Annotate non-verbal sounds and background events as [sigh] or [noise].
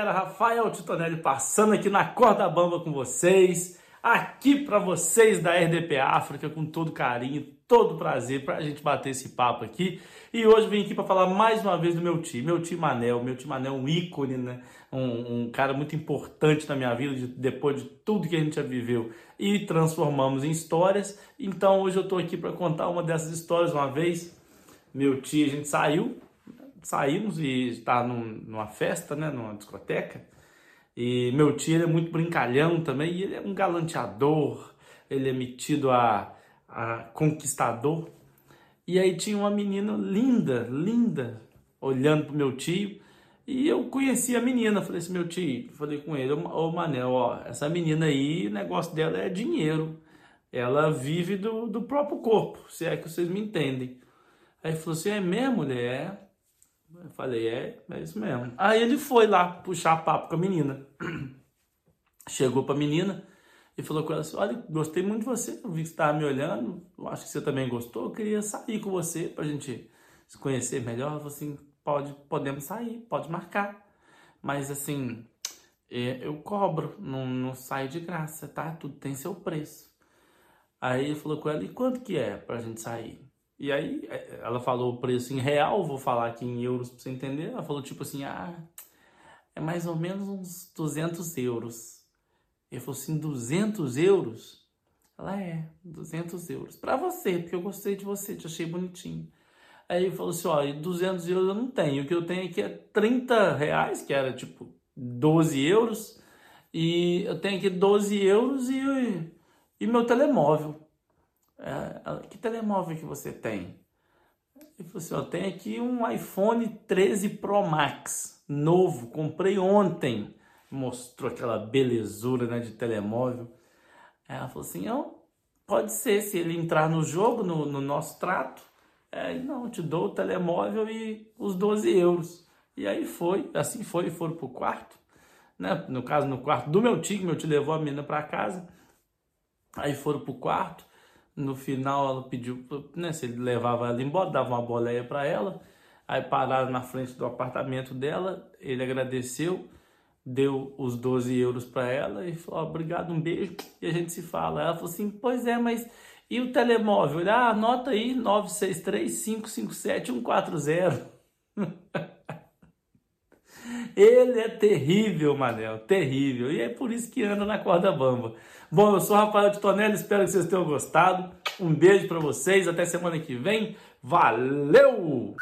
galera, Rafael Titonelli passando aqui na corda bamba com vocês, aqui para vocês da RDP África, com todo carinho, todo prazer para a gente bater esse papo aqui. E hoje vim aqui para falar mais uma vez do meu tio, meu tio Manel, meu tio Manel é um ícone, né? Um, um, cara muito importante na minha vida, de, depois de tudo que a gente já viveu e transformamos em histórias. Então hoje eu estou aqui para contar uma dessas histórias uma vez. Meu tio, a gente saiu saímos e está num, numa festa, né, numa discoteca. E meu tio ele é muito brincalhão também, e ele é um galanteador, ele é metido a, a conquistador. E aí tinha uma menina linda, linda, olhando pro meu tio. E eu conheci a menina, falei assim, meu tio, falei com ele, ô Manel, ó, essa menina aí, o negócio dela é dinheiro. Ela vive do, do próprio corpo, se é que vocês me entendem. Aí ele falou assim, é mesmo, mulher? Eu falei, é, é isso mesmo. Aí ele foi lá puxar papo com a menina. [clears throat] Chegou pra menina e falou com ela assim: Olha, gostei muito de você, eu vi que você estava me olhando, eu acho que você também gostou, eu queria sair com você pra gente se conhecer melhor. Ela assim: pode, podemos sair, pode marcar. Mas assim, é, eu cobro, não, não sai de graça, tá? Tudo tem seu preço. Aí ele falou com ela: E quanto que é pra gente sair? E aí é, ela falou o preço em real, vou falar aqui em euros para você entender. Ela falou tipo assim, ah, é mais ou menos uns 200 euros. Ele falou assim, 200 euros? Ela é, 200 euros. Para você, porque eu gostei de você, te achei bonitinho. Aí ele falou assim, ó, 200 euros eu não tenho. O que eu tenho aqui é 30 reais, que era tipo 12 euros. E eu tenho aqui 12 euros e, e meu telemóvel. É, que telemóvel que você tem? Ele falou assim, ó, tem aqui um iPhone 13 Pro Max, novo, comprei ontem. Mostrou aquela belezura né, de telemóvel. Aí ela falou assim, ó, pode ser, se ele entrar no jogo, no, no nosso trato, é, não, te dou o telemóvel e os 12 euros. E aí foi, assim foi, foram pro quarto. Né? No caso, no quarto do meu tio, meu tio levou a menina para casa. Aí foram pro quarto. No final ela pediu, né, se ele levava ela embora, dava uma boleia para ela. Aí pararam na frente do apartamento dela, ele agradeceu, deu os 12 euros para ela e falou: obrigado, um beijo, e a gente se fala. Ela falou assim: pois é, mas e o telemóvel? Ele, ah, anota aí 963 557 140. Ele é terrível, Manel, terrível. E é por isso que anda na corda bamba. Bom, eu sou Rafael de Tonelli, espero que vocês tenham gostado. Um beijo para vocês, até semana que vem. Valeu!